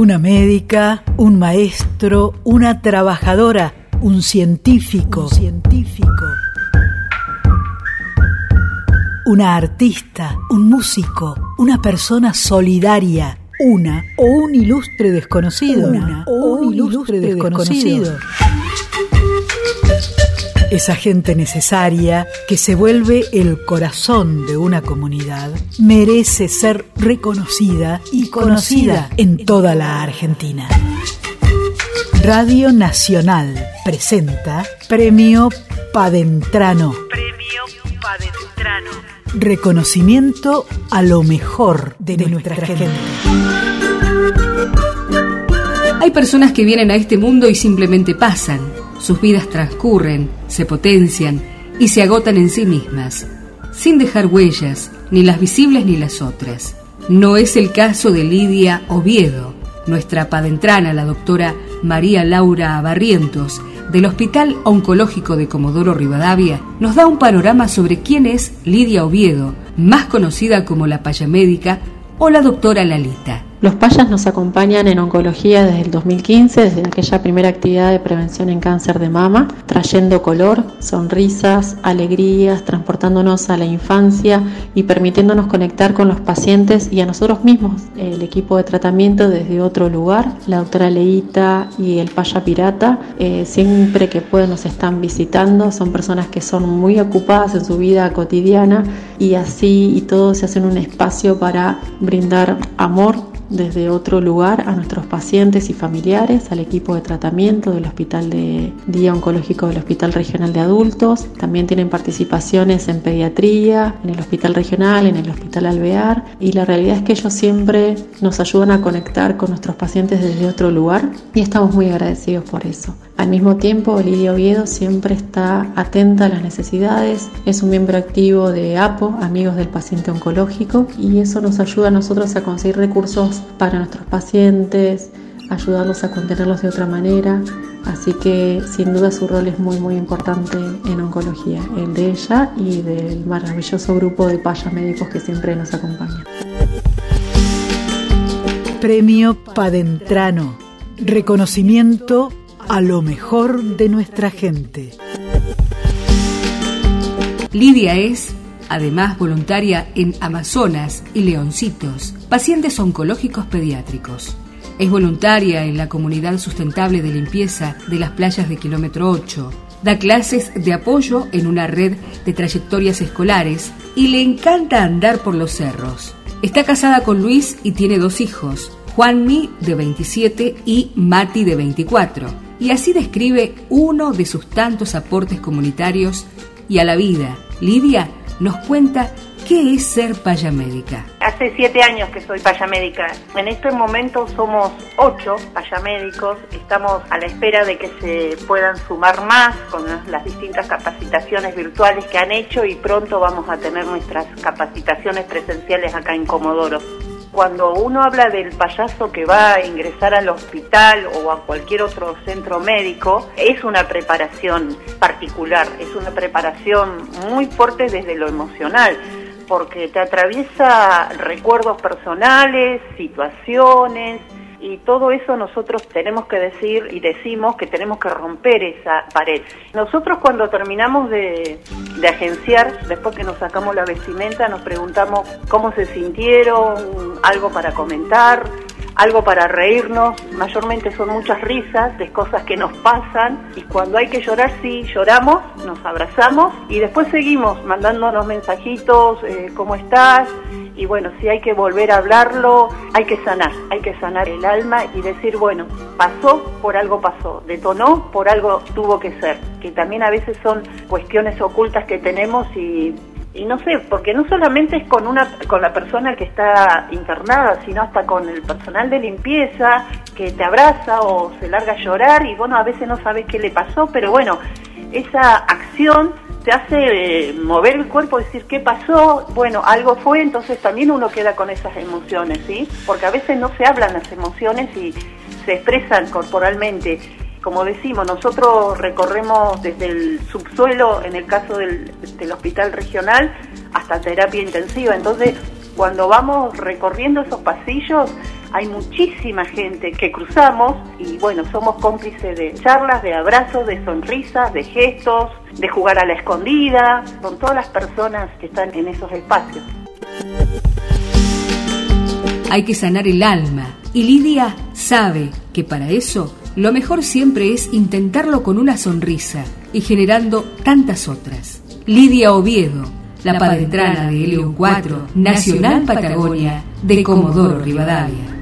Una médica, un maestro, una trabajadora, un científico, un científico. Una artista, un músico, una persona solidaria, una o un ilustre desconocido, una o un ilustre desconocido. Esa gente necesaria que se vuelve el corazón de una comunidad merece ser reconocida y conocida en toda la Argentina. Radio Nacional presenta Premio Padentrano. Premio Padentrano. Reconocimiento a lo mejor de, nuestra, gente. Hay personas que vienen a este mundo y simplemente pasan sus vidas transcurren, se potencian y se agotan en sí mismas, sin dejar huellas, ni las visibles ni las otras. No es el caso de Lidia Oviedo, nuestra padentrana, la doctora María Laura Barrientos, del Hospital Oncológico de Comodoro Rivadavia, nos da un panorama sobre quién es Lidia Oviedo, más conocida como la paya médica o la doctora Lalita. Los payas nos acompañan en oncología desde el 2015, desde aquella primera actividad de prevención en cáncer de mama, trayendo color, sonrisas, alegrías, transportándonos a la infancia y permitiéndonos conectar con los pacientes y a nosotros mismos, el equipo de tratamiento desde otro lugar. La doctora Leita y el paya pirata, eh, siempre que pueden nos están visitando, son personas que son muy ocupadas en su vida cotidiana y así y todo se hacen un espacio para brindar amor desde otro lugar a nuestros pacientes y familiares, al equipo de tratamiento del Hospital de Día Oncológico del Hospital Regional de Adultos. También tienen participaciones en pediatría, en el Hospital Regional, en el Hospital Alvear. Y la realidad es que ellos siempre nos ayudan a conectar con nuestros pacientes desde otro lugar y estamos muy agradecidos por eso. Al mismo tiempo, Lidia Oviedo siempre está atenta a las necesidades, es un miembro activo de APO, Amigos del Paciente Oncológico, y eso nos ayuda a nosotros a conseguir recursos para nuestros pacientes, ayudarlos a contenerlos de otra manera. Así que sin duda su rol es muy muy importante en oncología, el de ella y del maravilloso grupo de payas médicos que siempre nos acompaña. Premio Padentrano. Reconocimiento a lo mejor de nuestra gente. Lidia es, además, voluntaria en Amazonas y Leoncitos, pacientes oncológicos pediátricos. Es voluntaria en la comunidad sustentable de limpieza de las playas de kilómetro 8. Da clases de apoyo en una red de trayectorias escolares y le encanta andar por los cerros. Está casada con Luis y tiene dos hijos, Juanmi de 27 y Mati de 24 y así describe uno de sus tantos aportes comunitarios y a la vida. Lidia nos cuenta qué es ser payamédica. Hace siete años que soy payamédica. En este momento somos ocho payamédicos. Estamos a la espera de que se puedan sumar más con las distintas capacitaciones virtuales que han hecho y pronto vamos a tener nuestras capacitaciones presenciales acá en Comodoro. Cuando uno habla del payaso que va a ingresar al hospital o a cualquier otro centro médico, es una preparación particular, es una preparación muy fuerte desde lo emocional porque te atraviesa recuerdos personales, situaciones, y todo eso nosotros tenemos que decir y decimos que tenemos que romper esa pared. Nosotros cuando terminamos de, de agenciar, después que nos sacamos la vestimenta, nos preguntamos cómo se sintieron, algo para comentar, algo para reírnos, mayormente son muchas risas de cosas que nos pasan y cuando hay que llorar sí lloramos, nos abrazamos y después seguimos mandándonos mensajitos, eh, ¿cómo estás? Y bueno, si hay que volver a hablarlo, hay que sanar, hay que sanar el alma y decir, bueno, pasó, por algo pasó, detonó, por algo tuvo que ser, que también a veces son cuestiones ocultas que tenemos y y no sé, porque no solamente es con una con la persona que está internada, sino hasta con el personal de limpieza que te abraza o se larga a llorar y bueno, a veces no sabes qué le pasó, pero bueno, esa acción te hace eh, mover el cuerpo, decir qué pasó, bueno, algo fue, entonces también uno queda con esas emociones, ¿sí? Porque a veces no se hablan las emociones y se expresan corporalmente como decimos, nosotros recorremos desde el subsuelo, en el caso del, hospital regional, hasta terapia intensiva. Entonces, Cuando vamos recorriendo esos pasillos, hay muchísima gente que cruzamos y bueno, somos cómplices de charlas, de abrazos, de sonrisas, de gestos, de jugar a la escondida, con todas las personas que están en esos espacios. Hay que sanar el alma y Lidia sabe que para eso lo mejor siempre es intentarlo con una sonrisa y generando tantas otras. Lidia Oviedo, la padentrana de Helium 4, Nacional Patagonia, de Comodoro Rivadavia.